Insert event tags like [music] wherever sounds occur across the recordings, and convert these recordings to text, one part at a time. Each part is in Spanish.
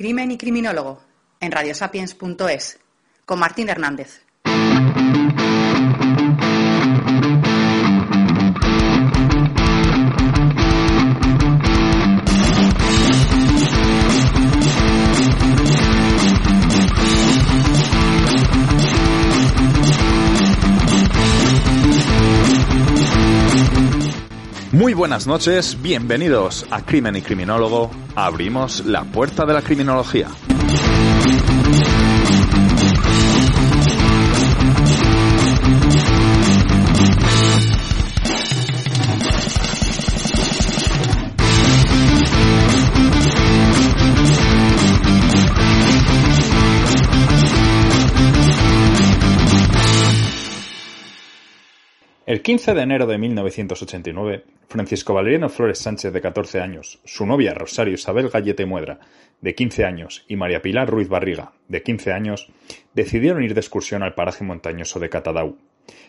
Crimen y Criminólogo en radiosapiens.es con Martín Hernández. Muy buenas noches, bienvenidos a Crimen y Criminólogo. Abrimos la puerta de la criminología. El 15 de enero de 1989, Francisco Valeriano Flores Sánchez, de 14 años, su novia Rosario Isabel Gallete Muedra, de 15 años, y María Pilar Ruiz Barriga, de 15 años, decidieron ir de excursión al paraje montañoso de Catadau.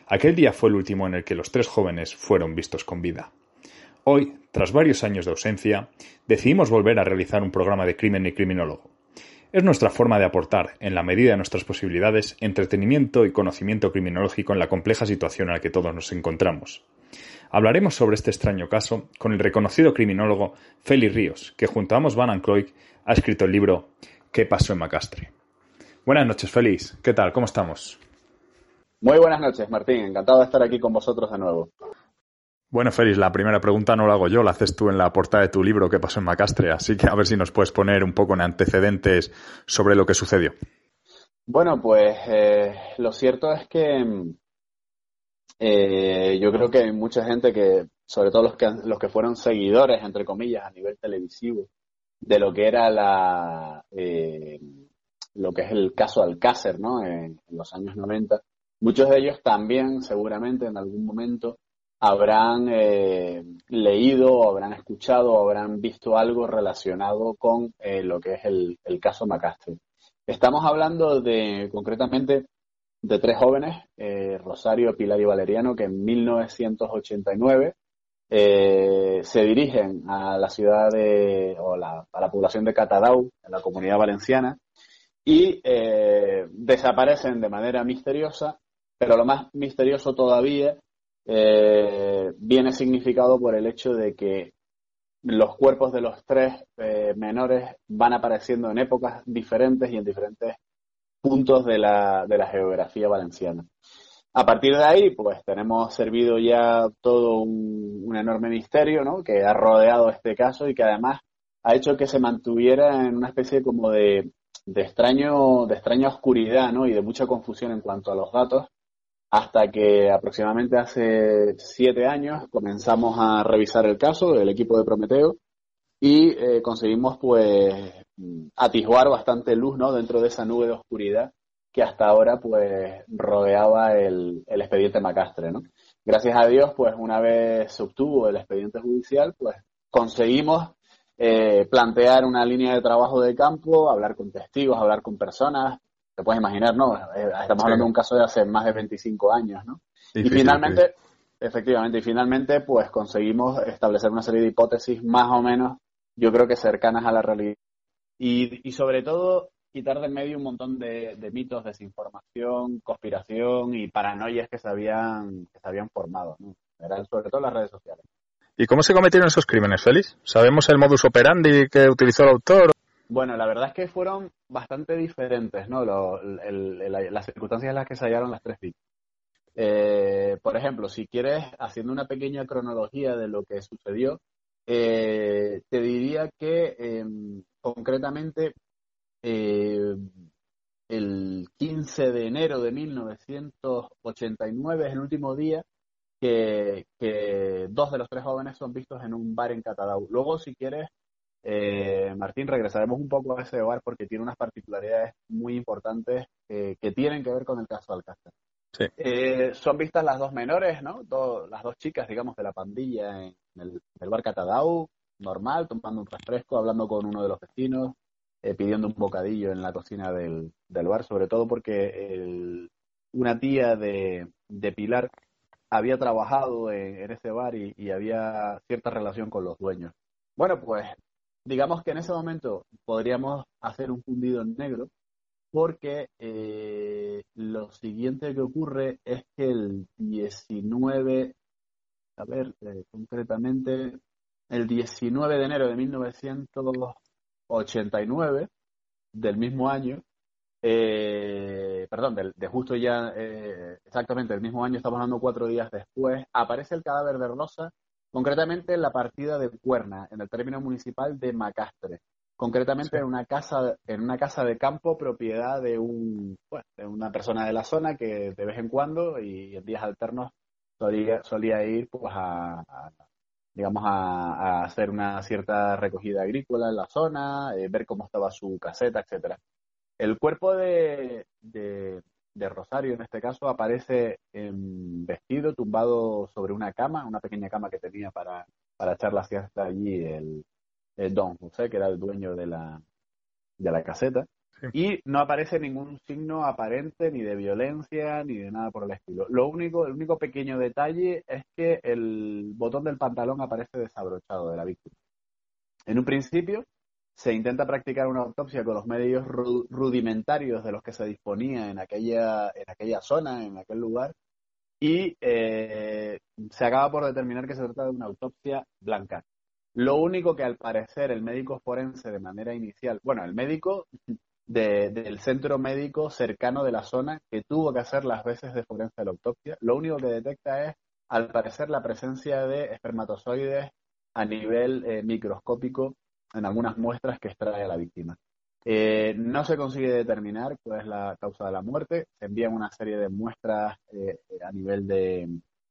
Aquel día fue el último en el que los tres jóvenes fueron vistos con vida. Hoy, tras varios años de ausencia, decidimos volver a realizar un programa de crimen y criminólogo. Es nuestra forma de aportar, en la medida de nuestras posibilidades, entretenimiento y conocimiento criminológico en la compleja situación en la que todos nos encontramos. Hablaremos sobre este extraño caso con el reconocido criminólogo Félix Ríos, que junto a Amos Van ha escrito el libro ¿Qué pasó en Macastre? Buenas noches, Félix. ¿Qué tal? ¿Cómo estamos? Muy buenas noches, Martín. Encantado de estar aquí con vosotros de nuevo. Bueno, Félix, la primera pregunta no la hago yo, la haces tú en la portada de tu libro ¿Qué pasó en Macastre? Así que a ver si nos puedes poner un poco en antecedentes sobre lo que sucedió. Bueno, pues eh, lo cierto es que eh, yo creo que hay mucha gente que, sobre todo los que, los que fueron seguidores, entre comillas, a nivel televisivo, de lo que era la, eh, lo que es el caso Alcácer, ¿no? En, en los años 90. Muchos de ellos también, seguramente, en algún momento, habrán eh, leído, habrán escuchado, habrán visto algo relacionado con eh, lo que es el, el, caso Macastre. Estamos hablando de, concretamente, de tres jóvenes, eh, Rosario, Pilar y Valeriano, que en 1989 se dirigen a la ciudad de, o la, a la población de Catadau, en la comunidad valenciana, y desaparecen de manera misteriosa, pero lo más misterioso todavía eh, viene significado por el hecho de que los cuerpos de los tres eh, menores van apareciendo en épocas diferentes y en diferentes puntos de la, de la geografía valenciana. A partir de ahí, pues tenemos servido ya todo un, un, enorme misterio, ¿no? Que ha rodeado este caso y que además ha hecho que se mantuviera en una especie como de, de extraño, de extraña oscuridad, ¿no? Y de mucha confusión en cuanto a los datos, hasta que aproximadamente hace siete años comenzamos a revisar el caso del equipo de Prometeo y eh, conseguimos pues atisbar bastante luz ¿no? dentro de esa nube de oscuridad que hasta ahora pues rodeaba el, el expediente Macastre. Gracias a Dios pues una vez se obtuvo el expediente judicial pues conseguimos eh, plantear una línea de trabajo de campo, hablar con testigos, hablar con personas, te puedes imaginar, ¿no? Eh, estamos hablando de un caso de hace más de 25 años, ¿no? y finalmente, efectivamente, y finalmente, pues conseguimos establecer una serie de hipótesis más o menos, yo creo que cercanas a la realidad. Y, y sobre todo, quitar de medio un montón de, de, mitos, desinformación, conspiración y paranoias que se habían, que se habían formado, ¿no? Eran sobre todo las redes sociales. ¿Y cómo se cometieron esos crímenes, Félix? ¿Sabemos el modus operandi que utilizó el autor? Bueno, la verdad es que fueron bastante diferentes, ¿no? Las circunstancias en las que se hallaron las tres víctimas. Eh, por ejemplo, si quieres, haciendo una pequeña cronología de lo que sucedió, eh, te diría que eh, concretamente eh, el 15 de enero de 1989 es el último día que, que, dos de los tres jóvenes son vistos en un bar en Catadau. Luego, si quieres, eh, Martín, regresaremos un poco a ese hogar porque tiene unas particularidades muy importantes eh, que tienen que ver con el caso Alcácer. Sí. Eh, son vistas las dos menores, ¿no? las dos chicas, digamos, de la pandilla en el, bar Catadau, normal, tomando un refresco, hablando con uno de los vecinos, pidiendo un bocadillo en la cocina del, bar, sobre todo porque una tía de, Pilar había trabajado en, ese bar y había cierta relación con los dueños. Bueno, pues digamos que en ese momento podríamos hacer un fundido en negro porque eh, lo siguiente que ocurre es que el 19, a ver, eh, concretamente, el 19 de enero de 1989, del mismo año, eh, perdón, de, de, justo ya, exactamente el mismo año, estamos hablando cuatro días después, aparece el cadáver de Rosa concretamente en la partida de Cuerna, en el término municipal de Macastre, concretamente en una casa en una casa de campo propiedad de un de una persona de la zona que de vez en cuando y en días alternos solía, solía ir pues a, digamos a, hacer una cierta recogida agrícola en la zona, eh, ver cómo estaba su caseta, etcétera. El cuerpo de, de Rosario en este caso aparece en vestido, tumbado sobre una cama, una pequeña cama que tenía para, para echar la siesta allí el, don José, que era el dueño de la, de la caseta. Y no aparece ningún signo aparente ni de violencia ni de nada por el estilo. Lo único, el único pequeño detalle es que el botón del pantalón aparece desabrochado de la víctima. En un principio, se intenta practicar una autopsia con los medios rudimentarios de los que se disponía en aquella, en aquella zona, en aquel lugar, y eh, se acaba por determinar que se trata de una autopsia blanca. Lo único que al parecer el médico forense de manera inicial, bueno, el médico del centro médico cercano de la zona que tuvo que hacer las veces de forense de la autopsia, lo único que detecta es, al parecer, la presencia de espermatozoides a nivel eh, microscópico en algunas muestras que extrae a la víctima. Eh, no se consigue determinar cuál es la causa de la muerte. Se envían una serie de muestras eh, a nivel de,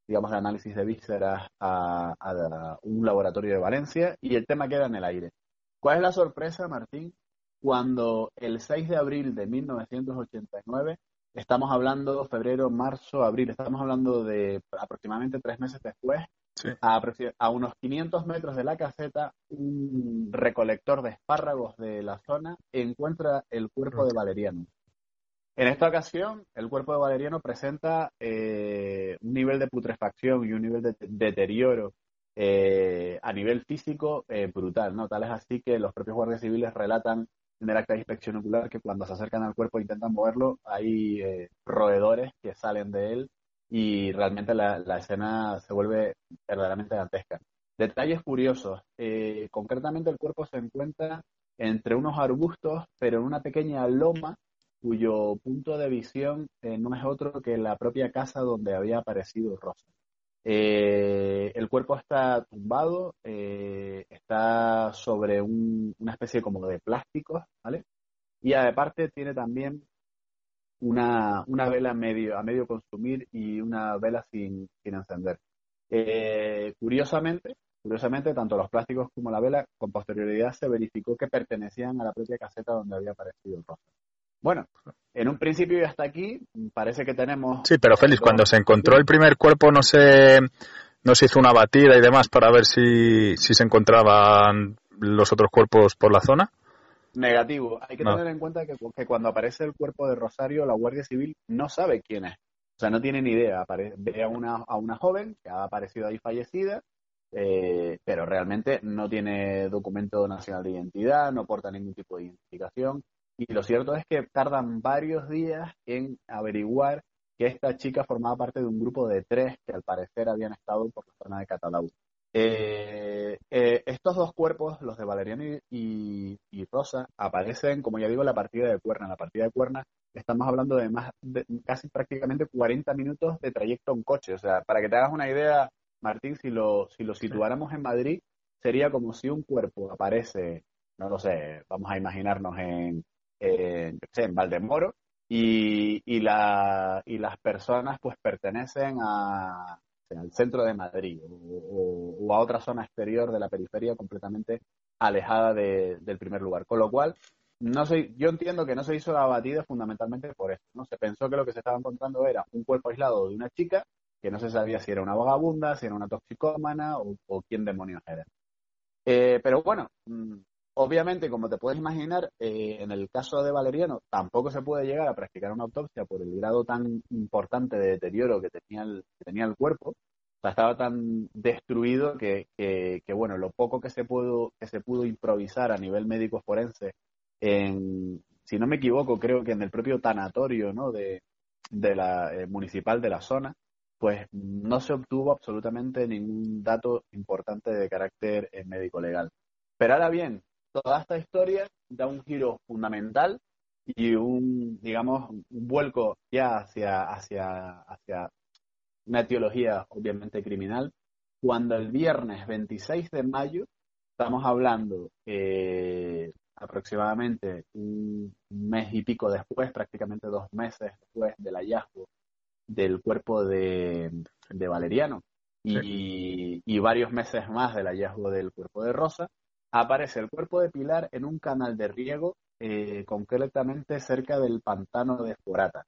digamos, de análisis de vísceras a, un laboratorio de Valencia y el tema queda en el aire. ¿Cuál es la sorpresa, Martín? Cuando el 6 de abril de 1989, estamos hablando febrero, marzo, abril, estamos hablando de aproximadamente tres meses después, a, unos 500 metros de la caseta, un recolector de espárragos de la zona encuentra el cuerpo de Valeriano. En esta ocasión, el cuerpo de Valeriano presenta eh, un nivel de putrefacción y un nivel de deterioro eh, a nivel físico eh, brutal, ¿no? Tal es así que los propios guardias civiles relatan en el acta de inspección ocular que cuando se acercan al cuerpo e intentan moverlo, hay roedores que salen de él y realmente la, escena se vuelve verdaderamente dantesca. Detalles curiosos. Eh, concretamente el cuerpo se encuentra entre unos arbustos, pero en una pequeña loma cuyo punto de visión eh, no es otro que la propia casa donde había aparecido Rosa. Eh, el cuerpo está tumbado, está sobre una especie como de plástico, ¿vale? Y aparte tiene también una, una vela medio, a medio consumir y una vela sin, sin encender. Eh, curiosamente, curiosamente, tanto los plásticos como la vela, con posterioridad se verificó que pertenecían a la propia caseta donde había aparecido el rostro. Bueno, en un principio y hasta aquí parece que tenemos... Sí, pero Félix, cuando se encontró el primer cuerpo no se, no se hizo una batida y demás para ver si, si se encontraban los otros cuerpos por la zona. Negativo. Hay que tener en cuenta que, cuando aparece el cuerpo de Rosario, la Guardia Civil no sabe quién es. O sea, no tiene ni idea. ve a una, a una joven que ha aparecido ahí fallecida, eh, pero realmente no tiene documento nacional de identidad, no porta ningún tipo de identificación. Y lo cierto es que tardan varios días en averiguar que esta chica formaba parte de un grupo de tres que al parecer habían estado por la zona de Catalau. Eh, eh, estos dos cuerpos, los de Valeriano y, Rosa, aparecen, como ya digo, en la partida de Cuerna. En la partida de Cuerna estamos hablando de más, de, casi prácticamente 40 minutos de trayecto en coche. O sea, para que te hagas una idea, Martín, si lo, si lo situáramos en Madrid, sería como si un cuerpo aparece, no lo sé, vamos a imaginarnos en, en, en Valdemoro, y, y, la, y las personas pues pertenecen a, al centro de Madrid o, a otra zona exterior de la periferia completamente alejada del primer lugar. Con lo cual, no sé, yo entiendo que no se hizo la batida fundamentalmente por eso. ¿no? Se pensó que lo que se estaba encontrando era un cuerpo aislado de una chica que no se sabía si era una vagabunda, si era una toxicómana o, quién demonios era. Eh, pero bueno, mm, obviamente, como te puedes imaginar, eh, en el caso de Valeriano tampoco se puede llegar a practicar una autopsia por el grado tan importante de deterioro que tenía el, que tenía el cuerpo. Estaba tan destruido que, bueno, lo poco que se pudo, que se pudo improvisar a nivel médico forense en, si no me equivoco, creo que en el propio tanatorio ¿no? de, de la eh, municipal de la zona, pues no se obtuvo absolutamente ningún dato importante de carácter eh, médico legal. Pero ahora bien, toda esta historia da un giro fundamental y un, digamos, un vuelco ya hacia, hacia, hacia una etiología obviamente criminal, cuando el viernes 26 de mayo, estamos hablando eh, aproximadamente un mes y pico después, prácticamente dos meses después del hallazgo del cuerpo de, Valeriano y, varios meses más del hallazgo del cuerpo de Rosa, aparece el cuerpo de Pilar en un canal de riego, eh, concretamente cerca del pantano de Forata.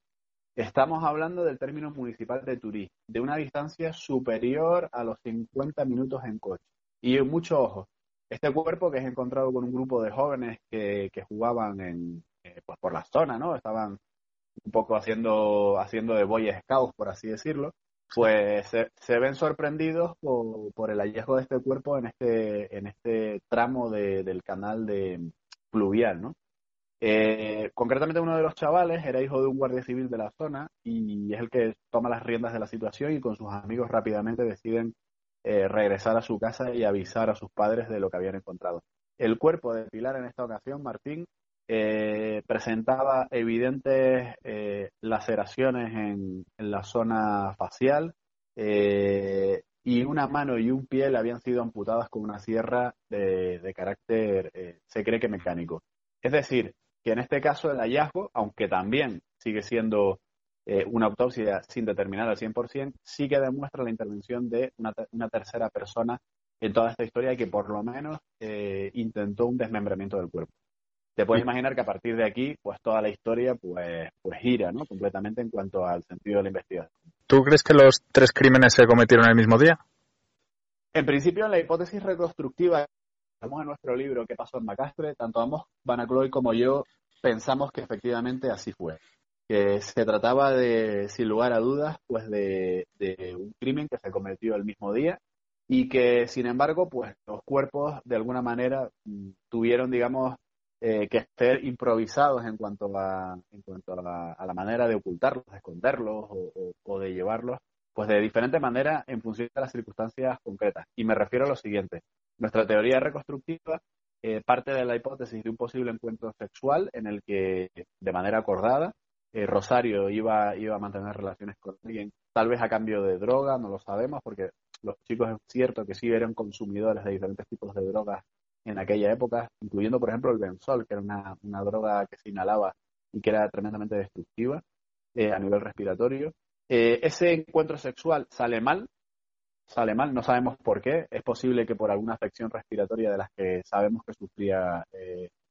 Estamos hablando del término municipal de Turí, de una distancia superior a los 50 minutos en coche. Y mucho ojo, este cuerpo que es encontrado con un grupo de jóvenes que, jugaban en, eh, pues por la zona, ¿no? Estaban un poco haciendo, haciendo de Boy Scouts, por así decirlo, pues se, ven sorprendidos por, el hallazgo de este cuerpo en este, en este tramo del canal de fluvial, ¿no? Eh, concretamente uno de los chavales era hijo de un guardia civil de la zona y es el que toma las riendas de la situación y con sus amigos rápidamente deciden eh, regresar a su casa y avisar a sus padres de lo que habían encontrado. El cuerpo de Pilar en esta ocasión, Martín, eh, presentaba evidentes eh, laceraciones en, la zona facial y una mano y un pie le habían sido amputadas con una sierra de, carácter, se cree que mecánico. Es decir, que en este caso el hallazgo, aunque también sigue siendo eh, una autopsia sin determinar al 100%, sí que demuestra la intervención de una, tercera persona en toda esta historia y que por lo menos eh, intentó un desmembramiento del cuerpo. Te puedes imaginar que a partir de aquí, pues toda la historia pues, pues gira, ¿no? Completamente en cuanto al sentido de la investigación. ¿Tú crees que los tres crímenes se cometieron el mismo día? En principio, en la hipótesis reconstructiva, estamos en nuestro libro ¿Qué pasó en Macastre? Tanto ambos, Banacloy como yo, pensamos que efectivamente así fue que se trataba de, sin lugar a dudas, pues de, un crimen que se cometió el mismo día y que, sin embargo, pues los cuerpos de alguna manera mm, tuvieron, digamos, eh, que ser improvisados en cuanto a, en cuanto a la, manera de ocultarlos, de esconderlos o, de llevarlos, pues de diferente manera en función de las circunstancias concretas. Y me refiero a lo siguiente. Nuestra teoría reconstructiva eh, parte de la hipótesis de un posible encuentro sexual en el que, de manera acordada, eh, Rosario iba, iba a mantener relaciones con alguien, tal vez a cambio de droga, no lo sabemos, porque los chicos es cierto que sí eran consumidores de diferentes tipos de drogas en aquella época, incluyendo, por ejemplo, el benzol, que era una, droga que se inhalaba y que era tremendamente destructiva eh, a nivel respiratorio. Eh, ese encuentro sexual sale mal, sale mal, no sabemos por qué. Es posible que por alguna afección respiratoria de las que sabemos que sufría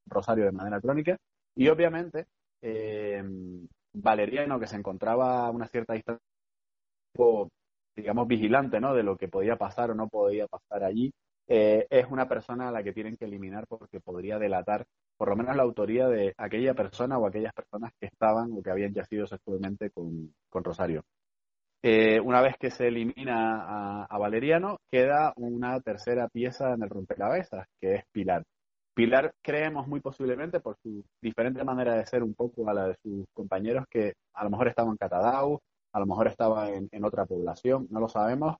Rosario de manera crónica. Y obviamente eh, Valeriano, que se encontraba a una cierta distancia, digamos, vigilante ¿no? de lo que podía pasar o no podía pasar allí, eh, es una persona a la que tienen que eliminar porque podría delatar por lo menos la autoría de aquella persona o aquellas personas que estaban o que habían yacido sexualmente con, Rosario. Eh, una vez que se elimina a, Valeriano, queda una tercera pieza en el rompecabezas, que es Pilar. Pilar creemos muy posiblemente por su diferente manera de ser un poco a la de sus compañeros que a lo mejor estaba en Catadau, a lo mejor estaba en, otra población, no lo sabemos,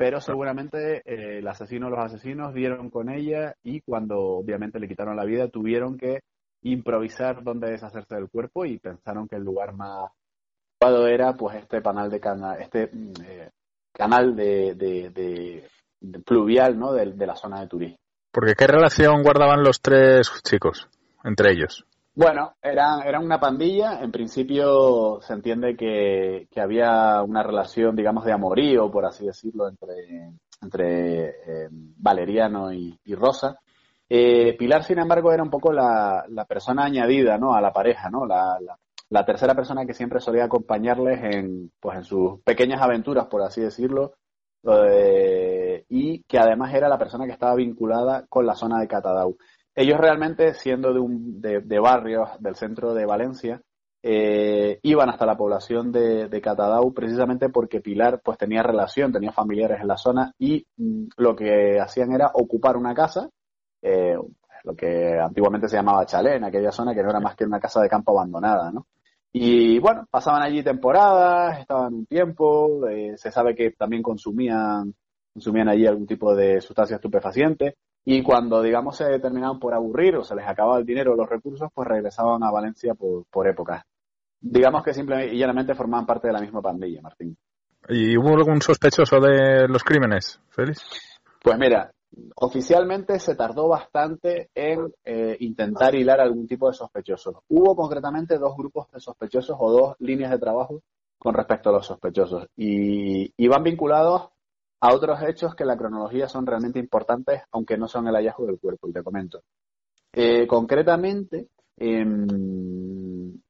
pero seguramente eh, el asesino o los asesinos dieron con ella y cuando obviamente le quitaron la vida tuvieron que improvisar dónde deshacerse del cuerpo y pensaron que el lugar más adecuado era pues este canal de canal, este mm, eh, canal de, de, pluvial ¿no? de, de la zona de turismo. Porque ¿qué relación guardaban los tres chicos entre ellos? Bueno, eran, eran una pandilla. En principio se entiende que, había una relación, digamos, de amorío, por así decirlo, entre, entre eh, Valeriano y, Rosa. Eh, Pilar, sin embargo, era un poco la, persona añadida, ¿no? A la pareja, ¿no? La, la, tercera persona que siempre solía acompañarles en, pues, en sus pequeñas aventuras, por así decirlo, eh, y que además era la persona que estaba vinculada con la zona de Catadau. Ellos realmente, siendo de, un, de, de barrios del centro de Valencia, eh, iban hasta la población de, de, Catadau precisamente porque Pilar pues tenía relación, tenía familiares en la zona y mm, lo que hacían era ocupar una casa, eh, lo que antiguamente se llamaba chalet en aquella zona, que no era más que una casa de campo abandonada, ¿no? Y bueno, pasaban allí temporadas, estaban un tiempo, eh, se sabe que también consumían, consumían allí algún tipo de sustancia estupefaciente y cuando, digamos, se terminaban por aburrir o se les acababa el dinero o los recursos, pues regresaban a Valencia por, por épocas. Digamos que simplemente y llanamente formaban parte de la misma pandilla, Martín. ¿Y hubo algún sospechoso de los crímenes, Félix? Pues mira, oficialmente se tardó bastante en eh, intentar hilar algún tipo de sospechosos. Hubo concretamente dos grupos de sospechosos o dos líneas de trabajo con respecto a los sospechosos y, y van vinculados a otros hechos que la cronología son realmente importantes, aunque no son el hallazgo del cuerpo, y te comento. Eh, concretamente, en,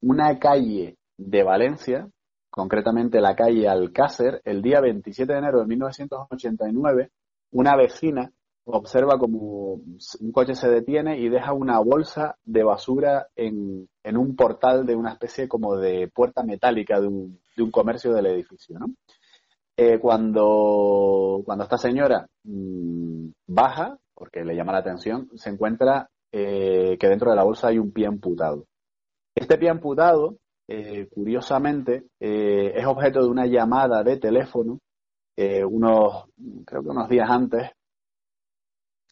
una calle de Valencia, concretamente la calle Alcácer, el día 27 de enero de 1989, una vecina observa como un coche se detiene y deja una bolsa de basura en, en un portal de una especie como de puerta metálica de un, de un comercio del edificio, ¿no? Eh, cuando, cuando esta señora mm, baja, porque le llama la atención, se encuentra eh, que dentro de la bolsa hay un pie amputado. Este pie amputado, eh, curiosamente, es objeto de una llamada de teléfono unos, creo que unos días antes,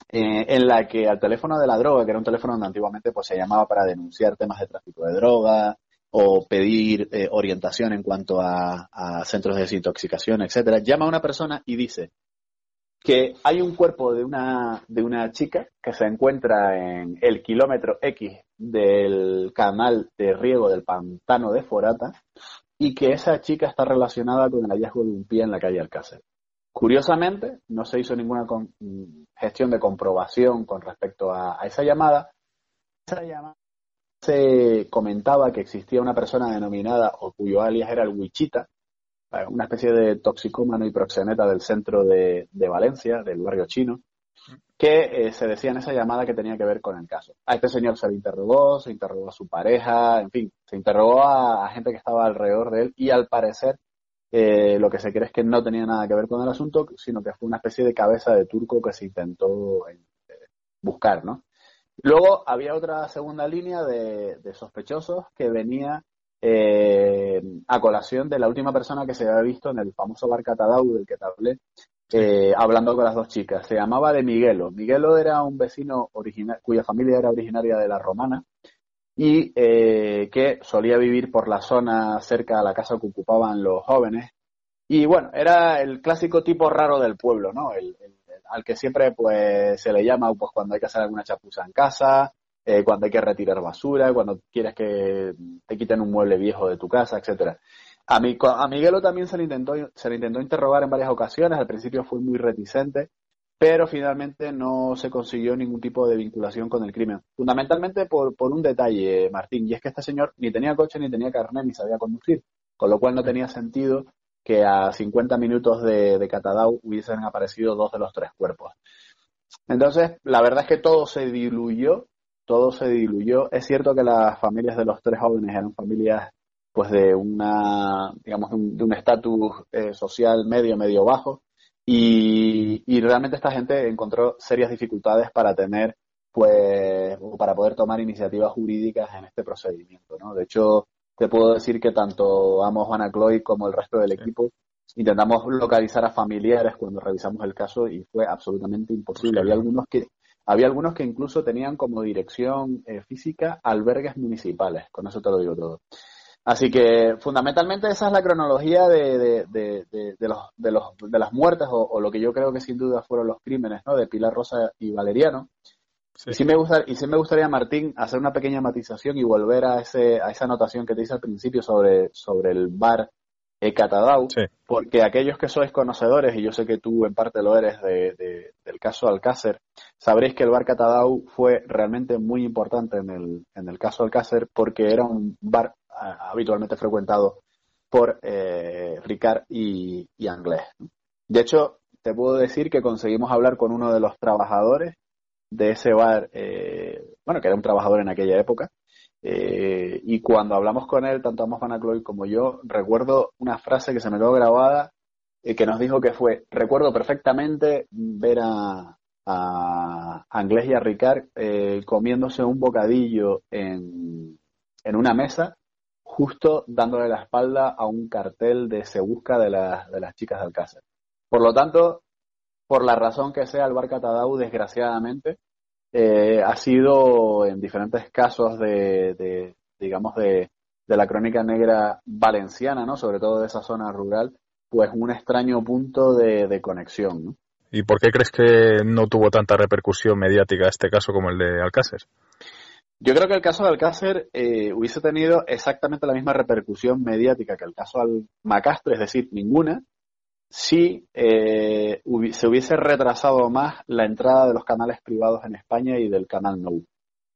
en la que al teléfono de la droga, que era un teléfono donde antiguamente pues, se llamaba para denunciar temas de tráfico de droga, o pedir eh, orientación en cuanto a, centros de desintoxicación, etcétera, llama a una persona y dice que hay un cuerpo de una, de una chica que se encuentra en el kilómetro X del canal de riego del pantano de Forata y que esa chica está relacionada con el hallazgo de un pie en la calle Alcácer. Curiosamente, no se hizo ninguna gestión de comprobación con respecto a, a esa llamada. Esa llamada se comentaba que existía una persona denominada, o cuyo alias era el Wichita, eh, una especie de toxicómano y proxeneta del centro de, Valencia, del barrio chino, que eh, se decía en esa llamada que tenía que ver con el caso. A este señor se le interrogó, se interrogó a su pareja, en fin, se interrogó a, gente que estaba alrededor de él y al parecer eh, lo que se cree es que no tenía nada que ver con el asunto, sino que fue una especie de cabeza de turco que se intentó buscar, ¿no? Luego había otra segunda línea de, sospechosos que venía eh, a colación de la última persona que se había visto en el famoso bar Catadau del que te hablé, eh, hablando con las dos chicas. Se llamaba de Miguelo. Miguelo era un vecino original, cuya familia era originaria de la Romana y eh, que solía vivir por la zona cerca de la casa que ocupaban los jóvenes. Y bueno, era el clásico tipo raro del pueblo, ¿no? el al que siempre pues se le llama pues cuando hay que hacer alguna chapuza en casa, eh, cuando hay que retirar basura, cuando quieres que te quiten un mueble viejo de tu casa, etcétera. A, mi, a Miguelo también se le intentó se le intentó interrogar en varias ocasiones, al principio fue muy reticente, pero finalmente no se consiguió ningún tipo de vinculación con el crimen. Fundamentalmente por, por un detalle, Martín, y es que este señor ni tenía coche, ni tenía carnet, ni sabía conducir, con lo cual no tenía sentido que a 50 minutos de, de Catadau hubiesen aparecido dos de los tres cuerpos. Entonces, la verdad es que todo se diluyó, todo se diluyó. Es cierto que las familias de los tres jóvenes eran familias pues de una, digamos, de un estatus eh, social medio, medio bajo, y, y, realmente esta gente encontró serias dificultades para tener, pues, para poder tomar iniciativas jurídicas en este procedimiento, ¿no? De hecho, te puedo decir que tanto Amos Juana Chloe como el resto del equipo intentamos localizar a familiares cuando revisamos el caso y fue absolutamente imposible. Había algunos que había algunos que incluso tenían como dirección eh, física albergues municipales, con eso te lo digo todo. Así que fundamentalmente esa es la cronología de, de, de, de los, de, los, de las muertes o, o, lo que yo creo que sin duda fueron los crímenes ¿no? de Pilar Rosa y Valeriano. Y, sí me gusta, y sí me gustaría, Martín, hacer una pequeña matización y volver a, ese, a esa anotación que te hice al principio sobre, sobre el bar Catadau, porque aquellos que sois conocedores, y yo sé que tú en parte lo eres de, del caso Alcácer, sabréis que el bar Catadau fue realmente muy importante en el, en el caso Alcácer porque era un bar habitualmente frecuentado por eh, Ricard y, y Anglés. De hecho, te puedo decir que conseguimos hablar con uno de los trabajadores de ese bar, eh, bueno, que era un trabajador en aquella época, eh, y cuando hablamos con él, tanto Amos Van como yo, recuerdo una frase que se me quedó grabada y que nos dijo que fue, recuerdo perfectamente ver a, a Anglés y a Ricard eh, comiéndose un bocadillo en, en una mesa, justo dándole la espalda a un cartel de Se Busca de, de las chicas de Alcácer. Por lo tanto, por la razón que sea, el bar Catadau, desgraciadamente, eh, ha sido en diferentes casos de, digamos, de, la crónica negra valenciana, ¿no? Sobre todo de esa zona rural, pues un extraño punto de, conexión, ¿no? ¿Y por qué crees que no tuvo tanta repercusión mediática este caso como el de Alcácer? Yo creo que el caso de Alcácer eh, hubiese tenido exactamente la misma repercusión mediática que el caso al Macastre, es decir, ninguna, si eh, se hubiese retrasado más la entrada de los canales privados en España y del canal No.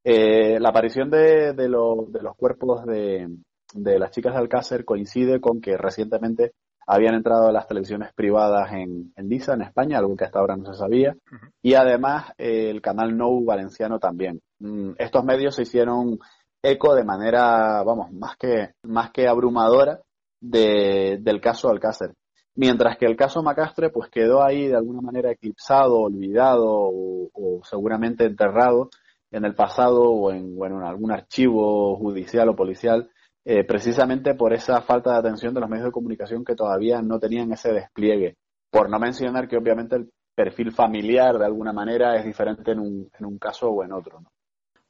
Eh, la aparición de, de, los cuerpos de, las chicas de Alcácer coincide con que recientemente habían entrado las televisiones privadas en, en Lisa, en España, algo que hasta ahora no se sabía, y además eh, el canal No valenciano también. Mm, estos medios se hicieron eco de manera, vamos, más que, más que abrumadora del caso Alcácer mientras que el caso Macastre pues quedó ahí de alguna manera eclipsado, olvidado o, seguramente enterrado en el pasado o en, bueno, en algún archivo judicial o policial, eh, precisamente por esa falta de atención de los medios de comunicación que todavía no tenían ese despliegue. Por no mencionar que obviamente el perfil familiar de alguna manera es diferente en un, en un caso o en otro. ¿no?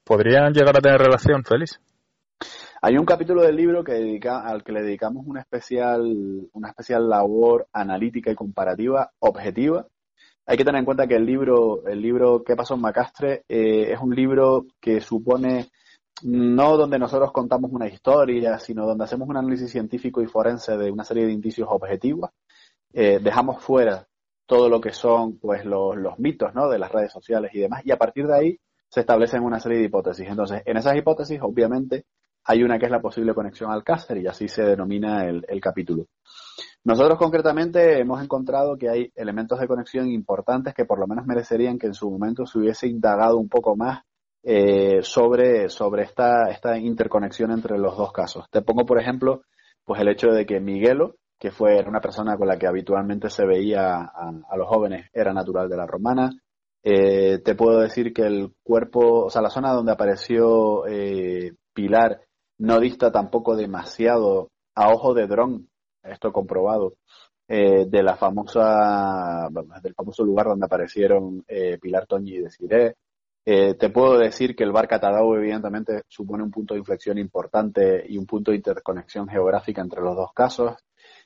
¿Podrían llegar a tener relación, Félix? Hay un capítulo del libro que dedica, al que le dedicamos una especial, una especial labor analítica y comparativa objetiva. Hay que tener en cuenta que el libro, el libro ¿Qué pasó en Macastre? Eh, es un libro que supone no donde nosotros contamos una historia, sino donde hacemos un análisis científico y forense de una serie de indicios objetivos. Eh, dejamos fuera todo lo que son pues los, los mitos ¿no? de las redes sociales y demás, y a partir de ahí se establecen una serie de hipótesis. Entonces, en esas hipótesis, obviamente, hay una que es la posible conexión al Cácer y así se denomina el, capítulo. Nosotros concretamente hemos encontrado que hay elementos de conexión importantes que por lo menos merecerían que en su momento se hubiese indagado un poco más eh, sobre, sobre esta, esta interconexión entre los dos casos. Te pongo, por ejemplo, pues el hecho de que Miguelo, que fue una persona con la que habitualmente se veía a, los jóvenes, era natural de la romana. Eh, te puedo decir que el cuerpo, o sea, la zona donde apareció eh, Pilar no dista tampoco demasiado a ojo de dron, esto comprobado, eh, de la famosa, del famoso lugar donde aparecieron eh, Pilar Toñi y Desiré. Eh, te puedo decir que el bar Catadau evidentemente supone un punto de inflexión importante y un punto de interconexión geográfica entre los dos casos.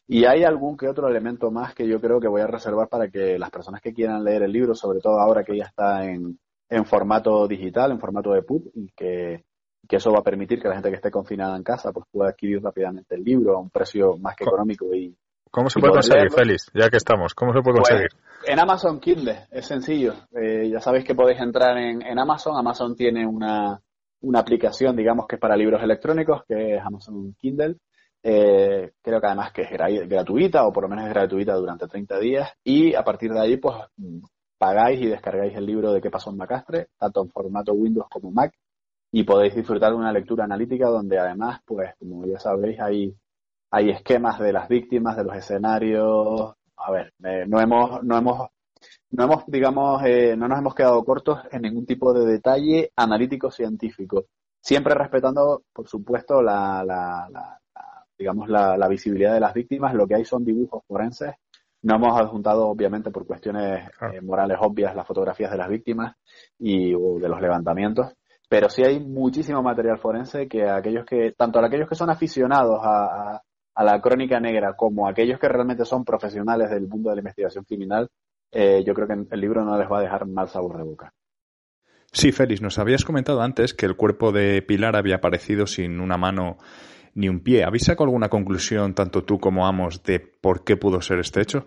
Y hay algún que otro elemento más que yo creo que voy a reservar para que las personas que quieran leer el libro, sobre todo ahora que ya está en, en formato digital, en formato de pub, y que que eso va a permitir que la gente que esté confinada en casa pues pueda adquirir rápidamente el libro a un precio más que económico y ¿Cómo se puede conseguir, Félix? Ya que estamos, ¿cómo se puede pues, conseguir? en Amazon Kindle, es sencillo. Eh, ya sabéis que podéis entrar en, en Amazon. Amazon tiene una, una, aplicación, digamos, que es para libros electrónicos, que es Amazon Kindle. Eh, creo que además que es gratuita, o por lo menos es gratuita durante 30 días. Y a partir de ahí, pues, pagáis y descargáis el libro de qué pasó en Macastre, tanto en formato Windows como Mac y podéis disfrutar de una lectura analítica donde además, pues como ya sabéis, hay, hay esquemas de las víctimas, de los escenarios. A ver, eh, no hemos, no hemos, no hemos, digamos, eh, no nos hemos quedado cortos en ningún tipo de detalle analítico científico. Siempre respetando, por supuesto, la, la, digamos, la, la, visibilidad de las víctimas. Lo que hay son dibujos forenses. No hemos adjuntado, obviamente, por cuestiones eh, morales obvias, las fotografías de las víctimas y de los levantamientos pero sí hay muchísimo material forense que aquellos que, tanto aquellos que son aficionados a, la crónica negra como aquellos que realmente son profesionales del mundo de la investigación criminal, eh, yo creo que el libro no les va a dejar mal sabor de boca. Sí, Félix, nos habías comentado antes que el cuerpo de Pilar había aparecido sin una mano ni un pie. ¿Habéis sacado alguna conclusión, tanto tú como Amos, de por qué pudo ser este hecho?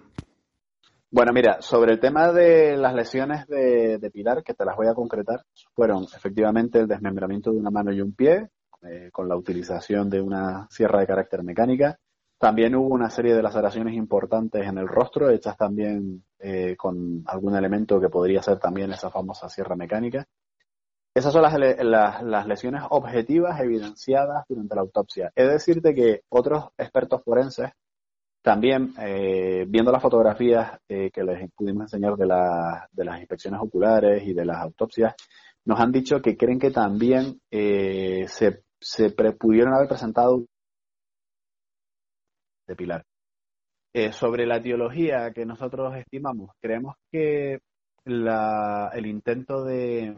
Bueno, mira, sobre el tema de las lesiones de, Pilar, que te las voy a concretar, fueron efectivamente el desmembramiento de una mano y un pie, eh, con la utilización de una sierra de carácter mecánica. También hubo una serie de laceraciones importantes en el rostro, hechas también eh, con algún elemento que podría ser también esa famosa sierra mecánica. Esas son las, las, lesiones objetivas evidenciadas durante la autopsia. Es decirte que otros expertos forenses también, eh, viendo las fotografías eh, que les pudimos enseñar de, de, las inspecciones oculares y de las autopsias, nos han dicho que creen que también eh, se, se pudieron haber presentado de Pilar. sobre la etiología que nosotros estimamos, creemos que la, el intento de,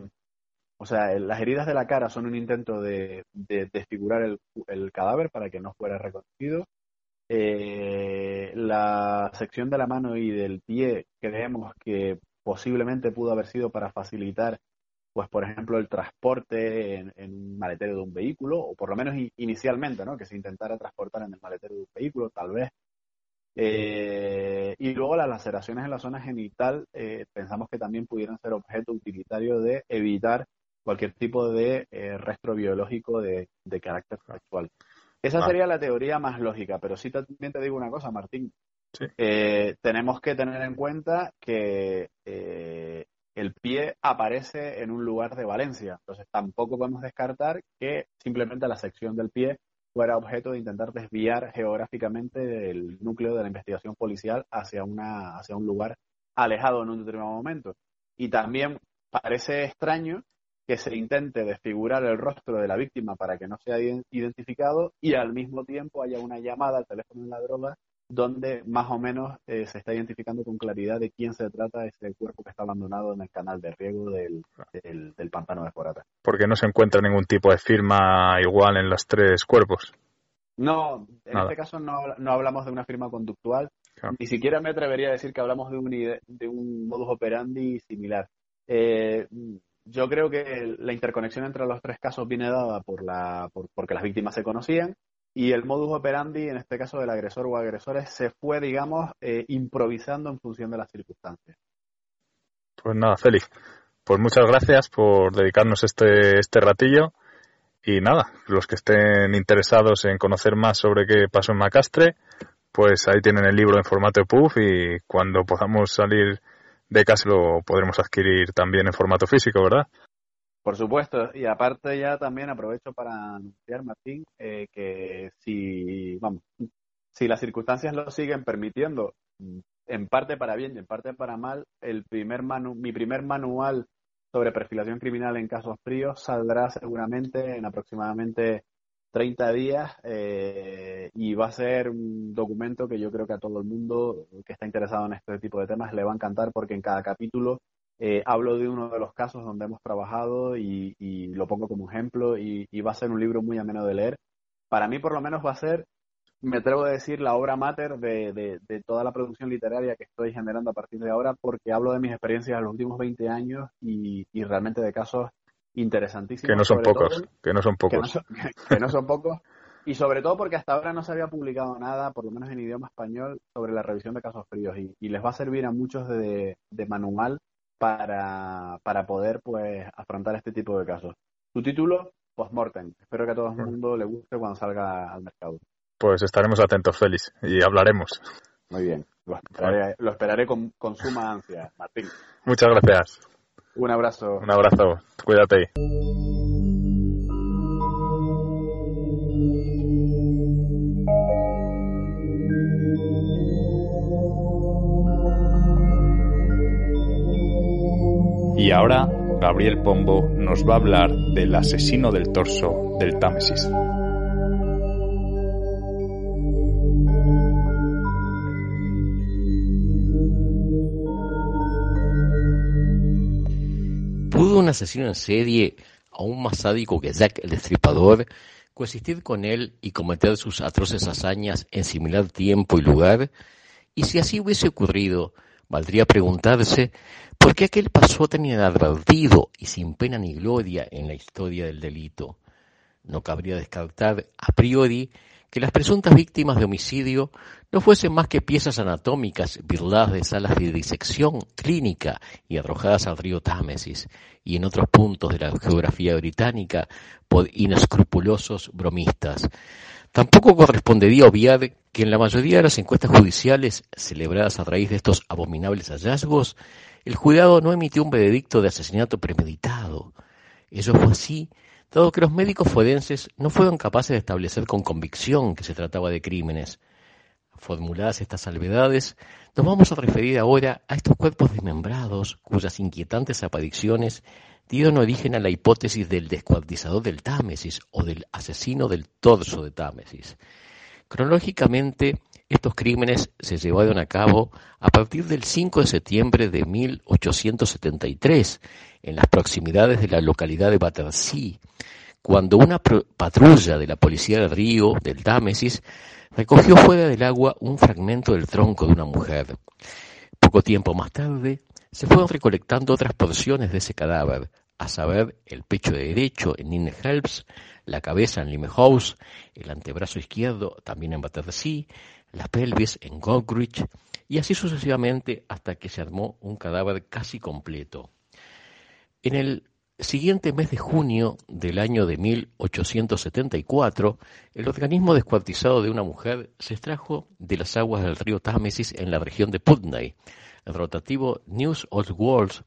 o sea, las heridas de la cara son un intento de, desfigurar el, el, cadáver para que no fuera reconocido eh, la sección de la mano y del pie creemos que posiblemente pudo haber sido para facilitar, pues por ejemplo, el transporte en, un maletero de un vehículo, o por lo menos inicialmente, ¿no? Que se intentara transportar en el maletero de un vehículo, tal vez. Eh, y luego las laceraciones en la zona genital, eh, pensamos que también pudieran ser objeto utilitario de evitar cualquier tipo de eh, rastro biológico de, de carácter sexual. Esa sería la teoría más lógica, pero sí también te digo una cosa, Martín. Eh, tenemos que tener en cuenta que eh, el pie aparece en un lugar de Valencia, entonces tampoco podemos descartar que simplemente la sección del pie fuera objeto de intentar desviar geográficamente el núcleo de la investigación policial hacia, una, hacia un lugar alejado en un determinado momento. Y también parece extraño que se intente desfigurar el rostro de la víctima para que no sea identificado y al mismo tiempo haya una llamada al teléfono de la droga donde más o menos eh, se está identificando con claridad de quién se trata ese cuerpo que está abandonado en el canal de riego del, del, pantano de Forata. Porque no se encuentra ningún tipo de firma igual en los tres cuerpos. No, en este caso no, no, hablamos de una firma conductual, ni siquiera me atrevería a decir que hablamos de un, de un modus operandi similar. Eh, yo creo que la interconexión entre los tres casos viene dada por la, por, porque las víctimas se conocían y el modus operandi, en este caso del agresor o agresores, se fue, digamos, eh, improvisando en función de las circunstancias. Pues nada, Félix, pues muchas gracias por dedicarnos este, este ratillo. Y nada, los que estén interesados en conocer más sobre qué pasó en Macastre, pues ahí tienen el libro en formato PUF y cuando podamos salir de casa lo podremos adquirir también en formato físico, ¿verdad? Por supuesto, y aparte ya también aprovecho para anunciar, Martín, eh, que si, vamos, si las circunstancias lo siguen permitiendo, en parte para bien y en parte para mal, el primer manu mi primer manual sobre perfilación criminal en casos fríos saldrá seguramente en aproximadamente 30 días eh, y va a ser un documento que yo creo que a todo el mundo que está interesado en este tipo de temas le va a encantar porque en cada capítulo eh, hablo de uno de los casos donde hemos trabajado y, lo pongo como ejemplo y, va a ser un libro muy ameno de leer. Para mí por lo menos va a ser, me atrevo a decir, la obra mater de, toda la producción literaria que estoy generando a partir de ahora porque hablo de mis experiencias en los últimos 20 años y realmente de casos interesantísimo. Que no son pocos, que no son pocos. [laughs] Que no son, pocos. Y sobre todo porque hasta ahora no se había publicado nada, por lo menos en idioma español, sobre la revisión de casos fríos. Y, les va a servir a muchos de, manual para, para poder pues afrontar este tipo de casos. Su título, Postmortem. Espero que a todo el mundo le guste cuando salga al mercado. Pues estaremos atentos, Félix, y hablaremos. Muy bien. Lo esperaré, lo esperaré con, con suma ansia, Martín. Muchas gracias. Un abrazo. Un abrazo. Cuídate. Y ahora Gabriel Pombo nos va a hablar del asesino del torso del Támesis. ¿Pudo un asesino en serie, aún más sádico que Jack el Destripador, coexistir con él y cometer sus atroces hazañas en similar tiempo y lugar? Y si así hubiese ocurrido, valdría preguntarse por qué aquel pasó tan inadvertido y sin pena ni gloria en la historia del delito. No cabría descartar a priori que las presuntas víctimas de homicidio no fuesen más que piezas anatómicas birladas de salas de disección clínica y arrojadas al río Támesis y en otros puntos de la geografía británica por inescrupulosos bromistas. Tampoco correspondería obviar que en la mayoría de las encuestas judiciales celebradas a raíz de estos abominables hallazgos, el juzgado no emitió un veredicto de asesinato premeditado. Eso fue así dado que los médicos forenses no fueron capaces de establecer con convicción que se trataba de crímenes. Formuladas estas salvedades, nos vamos a referir ahora a estos cuerpos desmembrados cuyas inquietantes apariciones dieron origen a la hipótesis del descuartizador del Támesis o del asesino del torso de Támesis. Cronológicamente, estos crímenes se llevaron a cabo a partir del 5 de septiembre de 1873 en las proximidades de la localidad de Battersea, cuando una patrulla de la policía del río del Támesis recogió fuera del agua un fragmento del tronco de una mujer. Poco tiempo más tarde, se fueron recolectando otras porciones de ese cadáver, a saber, el pecho derecho en Ninnehelps, la cabeza en Limehouse, el antebrazo izquierdo también en Battersea, la pelvis en Goldrich, y así sucesivamente hasta que se armó un cadáver casi completo. En el siguiente mes de junio del año de 1874, el organismo descuartizado de una mujer se extrajo de las aguas del río Támesis en la región de Putney. El rotativo News of World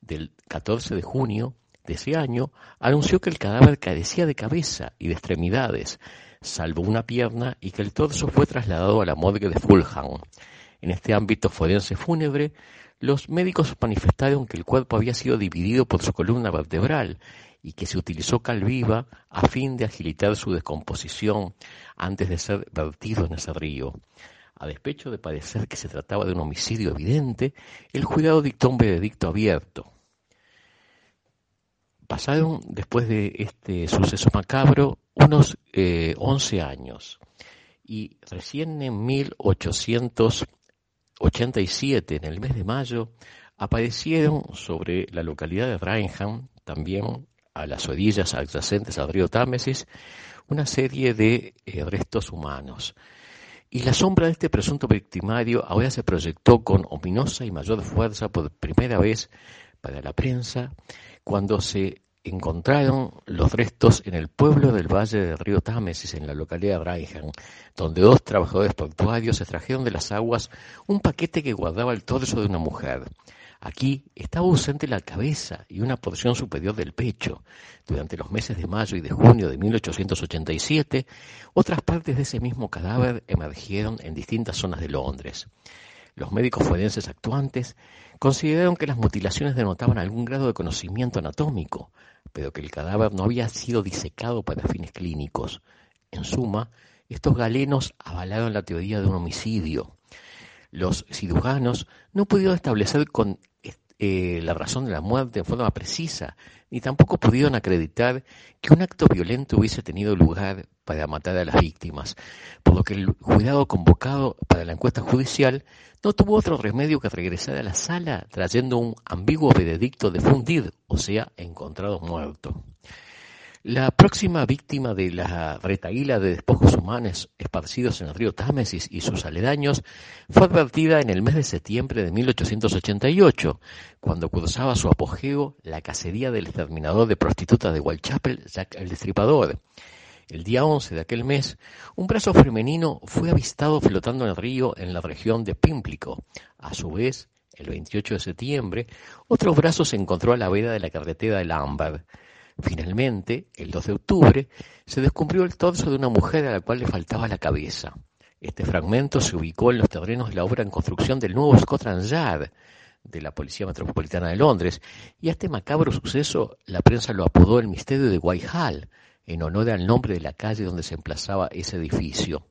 del 14 de junio de ese año anunció que el cadáver carecía de cabeza y de extremidades, salvo una pierna, y que el torso fue trasladado a la morgue de Fulham. En este ámbito forense fúnebre, los médicos manifestaron que el cuerpo había sido dividido por su columna vertebral y que se utilizó cal viva a fin de agilitar su descomposición antes de ser vertido en ese río. A despecho de parecer que se trataba de un homicidio evidente, el juzgado dictó un veredicto abierto. Pasaron, después de este suceso macabro, unos eh, 11 años y recién en 1887, en el mes de mayo, aparecieron sobre la localidad de Rainham, también a las orillas adyacentes al río Támesis, una serie de eh, restos humanos. Y la sombra de este presunto victimario ahora se proyectó con ominosa y mayor fuerza por primera vez para la prensa cuando se encontraron los restos en el pueblo del Valle del Río Támesis, en la localidad de Brigham, donde dos trabajadores portuarios extrajeron de las aguas un paquete que guardaba el torso de una mujer. Aquí estaba ausente la cabeza y una porción superior del pecho. Durante los meses de mayo y de junio de 1887, otras partes de ese mismo cadáver emergieron en distintas zonas de Londres. Los médicos forenses actuantes consideraron que las mutilaciones denotaban algún grado de conocimiento anatómico, pero que el cadáver no había sido disecado para fines clínicos. En suma, estos galenos avalaron la teoría de un homicidio. Los cirujanos no pudieron establecer con eh, la razón de la muerte en forma precisa, ni tampoco pudieron acreditar que un acto violento hubiese tenido lugar para matar a las víctimas, por lo que el jurado convocado para la encuesta judicial no tuvo otro remedio que regresar a la sala trayendo un ambiguo veredicto de fundir, o sea, encontrado muerto. La próxima víctima de la retaíla de despojos humanos esparcidos en el río Támesis y sus aledaños fue advertida en el mes de septiembre de 1888, cuando cruzaba su apogeo la cacería del exterminador de prostitutas de Whitechapel, Jack el Destripador. El día 11 de aquel mes, un brazo femenino fue avistado flotando en el río en la región de Pimplico. A su vez, el 28 de septiembre, otro brazo se encontró a la veda de la carretera de Lambert. Finalmente, el 2 de octubre, se descubrió el torso de una mujer a la cual le faltaba la cabeza. Este fragmento se ubicó en los terrenos de la obra en construcción del nuevo Scotland Yard de la Policía Metropolitana de Londres, y a este macabro suceso la prensa lo apodó el misterio de Whitehall, en honor al nombre de la calle donde se emplazaba ese edificio.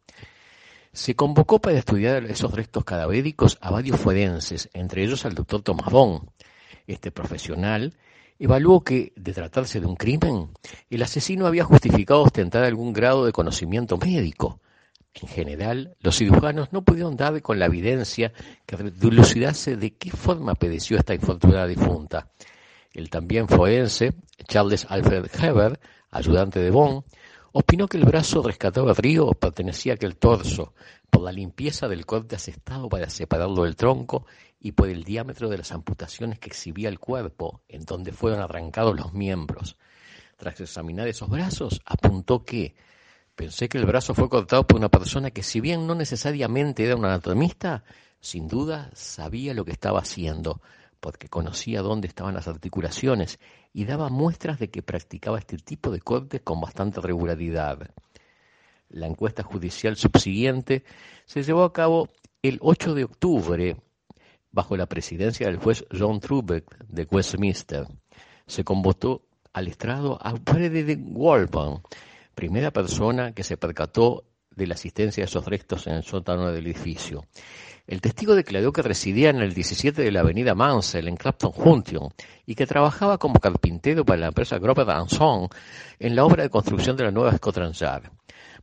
Se convocó para estudiar esos restos cadavéricos a varios forenses, entre ellos al doctor Thomas Bond. Este profesional evaluó que, de tratarse de un crimen, el asesino había justificado ostentar algún grado de conocimiento médico. En general, los cirujanos no pudieron dar con la evidencia que dilucidase de qué forma pedeció esta infortunada difunta. El también forense, Charles Alfred Heber, ayudante de Bond, opinó que el brazo rescatado a Río pertenecía a aquel torso, por la limpieza del corte asestado para separarlo del tronco y por el diámetro de las amputaciones que exhibía el cuerpo, en donde fueron arrancados los miembros. Tras examinar esos brazos, apuntó que pensé que el brazo fue cortado por una persona que, si bien no necesariamente era un anatomista, sin duda sabía lo que estaba haciendo, porque conocía dónde estaban las articulaciones y daba muestras de que practicaba este tipo de cortes con bastante regularidad. La encuesta judicial subsiguiente se llevó a cabo el 8 de octubre bajo la presidencia del juez John Trubeck de Westminster. Se convocó al estrado a Frederick Walpole, primera persona que se percató de la asistencia de esos restos en el sótano del edificio. El testigo declaró que residía en el 17 de la avenida Mansell, en Clapton Junction, y que trabajaba como carpintero para la empresa Grover Son en la obra de construcción de la nueva Scotland.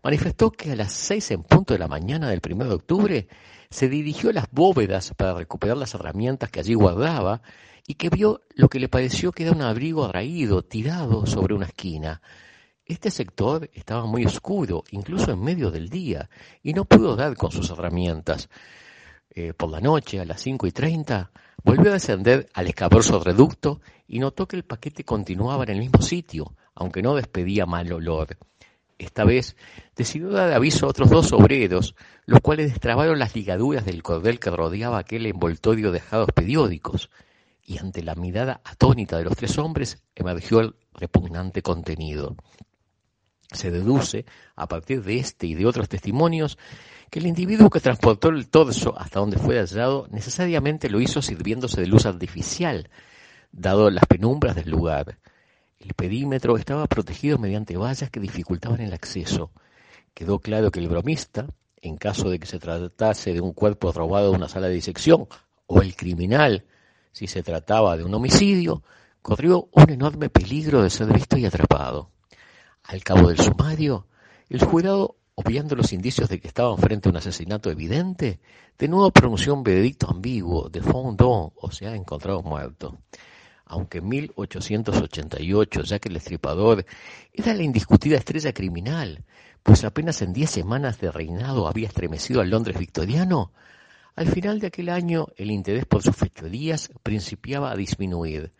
Manifestó que a las seis en punto de la mañana del 1 de octubre se dirigió a las bóvedas para recuperar las herramientas que allí guardaba y que vio lo que le pareció que era un abrigo raído, tirado sobre una esquina. Este sector estaba muy oscuro, incluso en medio del día, y no pudo dar con sus herramientas. Eh, por la noche, a las cinco y treinta, volvió a descender al escabroso reducto y notó que el paquete continuaba en el mismo sitio, aunque no despedía mal olor. Esta vez decidió dar aviso a otros dos obreros, los cuales destrabaron las ligaduras del cordel que rodeaba aquel envoltorio de dejados periódicos, y ante la mirada atónita de los tres hombres emergió el repugnante contenido. Se deduce, a partir de este y de otros testimonios, que el individuo que transportó el torso hasta donde fue hallado necesariamente lo hizo sirviéndose de luz artificial, dado las penumbras del lugar. El perímetro estaba protegido mediante vallas que dificultaban el acceso. Quedó claro que el bromista, en caso de que se tratase de un cuerpo robado de una sala de disección, o el criminal, si se trataba de un homicidio, corrió un enorme peligro de ser visto y atrapado. Al cabo del sumario, el jurado obviando los indicios de que estaban frente a un asesinato evidente, de nuevo pronunció un veredicto ambiguo de fondant, o sea, encontrado muerto. Aunque en 1888 ya que el Estripador era la indiscutida estrella criminal, pues apenas en diez semanas de reinado había estremecido al Londres victoriano, al final de aquel año el interés por sus fechorías principiaba a disminuir.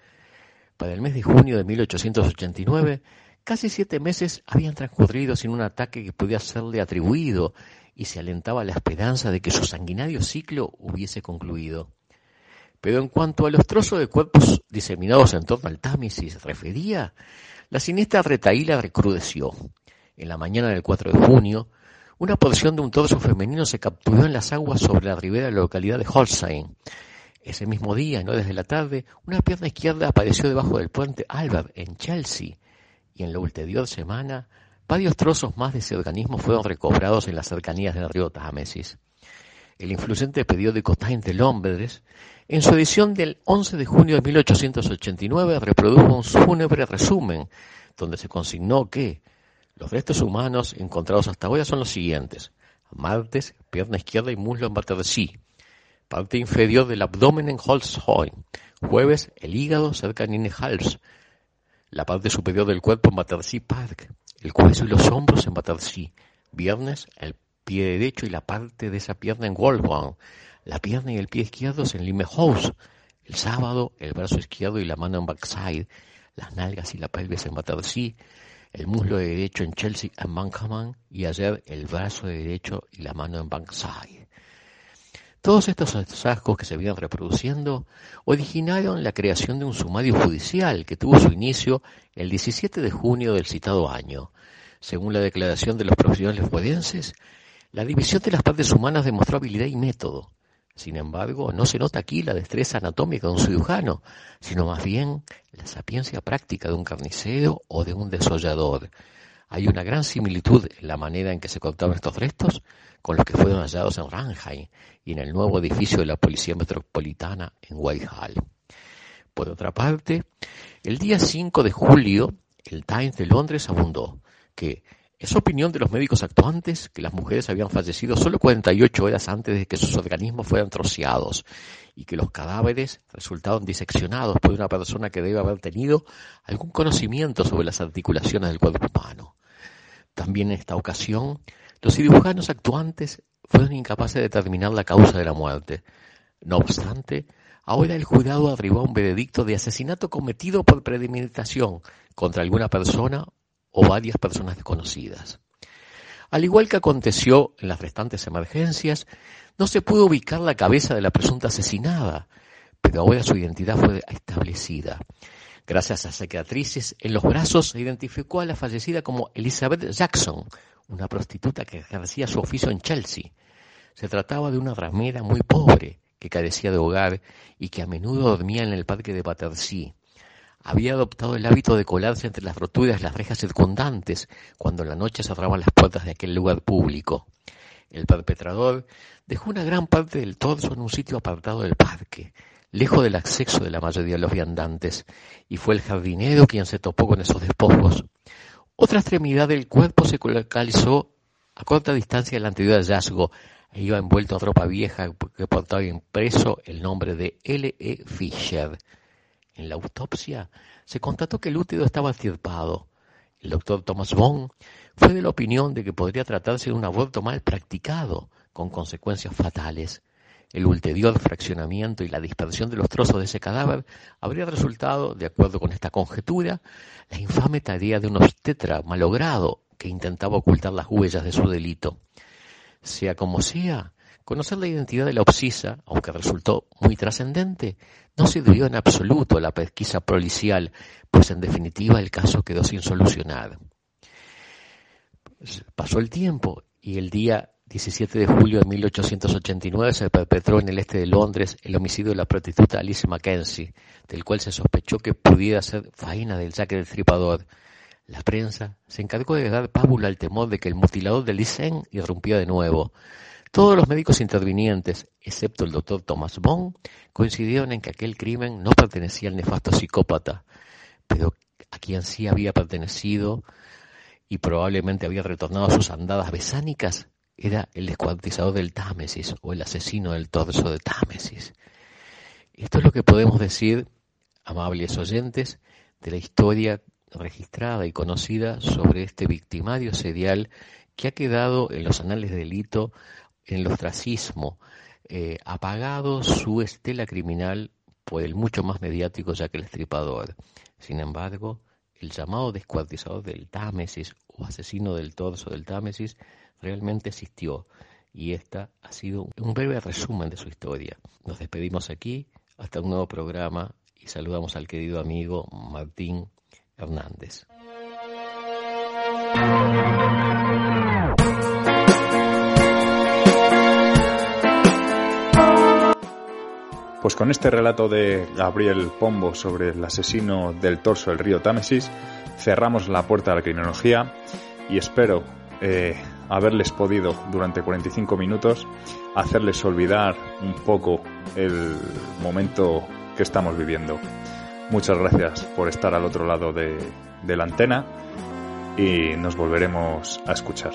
Para el mes de junio de 1889 Casi siete meses habían transcurrido sin un ataque que podía serle atribuido y se alentaba la esperanza de que su sanguinario ciclo hubiese concluido. Pero en cuanto a los trozos de cuerpos diseminados en torno al Támesis refería, la siniestra retaíla recrudeció. En la mañana del 4 de junio, una porción de un torso femenino se capturó en las aguas sobre la ribera de la localidad de Holstein. Ese mismo día, no desde la tarde, una pierna izquierda apareció debajo del puente Albert, en Chelsea, y en la ulterior semana varios trozos más de ese organismo fueron recobrados en las cercanías del río Támesis. El influyente periódico Times de Londres, en su edición del 11 de junio de 1889, reprodujo un fúnebre resumen, donde se consignó que los restos humanos encontrados hasta ahora son los siguientes. Martes, pierna izquierda y muslo en Battersea. Parte inferior del abdomen en Holzheim. Jueves, el hígado cerca de Ninehals la parte superior del cuerpo en Battersea Park, el cuello y los hombros en Battersea, viernes el pie derecho y la parte de esa pierna en Wolfgang, la pierna y el pie izquierdos en Limehouse, el sábado el brazo izquierdo y la mano en Backside, las nalgas y la pelvis en Battersea, el muslo derecho en Chelsea en Mankaman. Y ayer el brazo derecho y la mano en Bankside. Todos estos hallazgos que se vienen reproduciendo originaron la creación de un sumario judicial que tuvo su inicio el 17 de junio del citado año. Según la declaración de los profesionales forenses, la división de las partes humanas demostró habilidad y método. Sin embargo, no se nota aquí la destreza anatómica de un cirujano, sino más bien la sapiencia práctica de un carnicero o de un desollador. Hay una gran similitud en la manera en que se cortaban estos restos con los que fueron hallados en Ranheim y en el nuevo edificio de la Policía Metropolitana en Whitehall. Por otra parte, el día 5 de julio, el Times de Londres abundó que Es opinión de los médicos actuantes que las mujeres habían fallecido solo 48 horas antes de que sus organismos fueran troceados y que los cadáveres resultaron diseccionados por una persona que debe haber tenido algún conocimiento sobre las articulaciones del cuerpo humano. También en esta ocasión, los cirujanos actuantes fueron incapaces de determinar la causa de la muerte. No obstante, ahora el jurado arribó a un veredicto de asesinato cometido por premeditación contra alguna persona o varias personas desconocidas. Al igual que aconteció en las restantes emergencias, no se pudo ubicar la cabeza de la presunta asesinada, pero ahora su identidad fue establecida. Gracias a cicatrices en los brazos se identificó a la fallecida como Elizabeth Jackson, una prostituta que ejercía su oficio en Chelsea. Se trataba de una ramera muy pobre que carecía de hogar y que a menudo dormía en el parque de Battersea había adoptado el hábito de colarse entre las roturas de las rejas circundantes cuando en la noche cerraban las puertas de aquel lugar público. El perpetrador dejó una gran parte del torso en un sitio apartado del parque, lejos del acceso de la mayoría de los viandantes, y fue el jardinero quien se topó con esos despojos. Otra extremidad del cuerpo se localizó a corta distancia del anterior hallazgo e iba envuelto en ropa vieja que portaba impreso el nombre de L. E. Fisher. En la autopsia se constató que el útero estaba extirpado. El doctor Thomas Bond fue de la opinión de que podría tratarse de un aborto mal practicado, con consecuencias fatales. El ulterior fraccionamiento y la dispersión de los trozos de ese cadáver habría resultado, de acuerdo con esta conjetura, la infame tarea de un obstetra malogrado que intentaba ocultar las huellas de su delito. Sea como sea, Conocer la identidad de la obsisa, aunque resultó muy trascendente, no sirvió en absoluto a la pesquisa policial, pues en definitiva el caso quedó sin solucionar. Pasó el tiempo y el día 17 de julio de 1889 se perpetró en el este de Londres el homicidio de la prostituta Alice Mackenzie, del cual se sospechó que pudiera ser faena del saque del tripador. La prensa se encargó de dar pábula al temor de que el mutilador de Lysen irrumpiera de nuevo. Todos los médicos intervinientes, excepto el doctor Thomas Bond, coincidieron en que aquel crimen no pertenecía al nefasto psicópata, pero a quien sí había pertenecido y probablemente había retornado a sus andadas besánicas era el descuartizador del Támesis o el asesino del torso de Támesis. Esto es lo que podemos decir, amables oyentes, de la historia registrada y conocida sobre este victimario serial que ha quedado en los anales de delito en el ostracismo, eh, apagado su estela criminal por el mucho más mediático que el estripador. Sin embargo, el llamado descuartizador del Támesis o asesino del torso del Támesis realmente existió y esta ha sido un breve resumen de su historia. Nos despedimos aquí, hasta un nuevo programa y saludamos al querido amigo Martín Hernández. Pues con este relato de Gabriel Pombo sobre el asesino del torso del río Támesis, cerramos la puerta a la criminología y espero eh, haberles podido durante 45 minutos hacerles olvidar un poco el momento que estamos viviendo. Muchas gracias por estar al otro lado de, de la antena y nos volveremos a escuchar.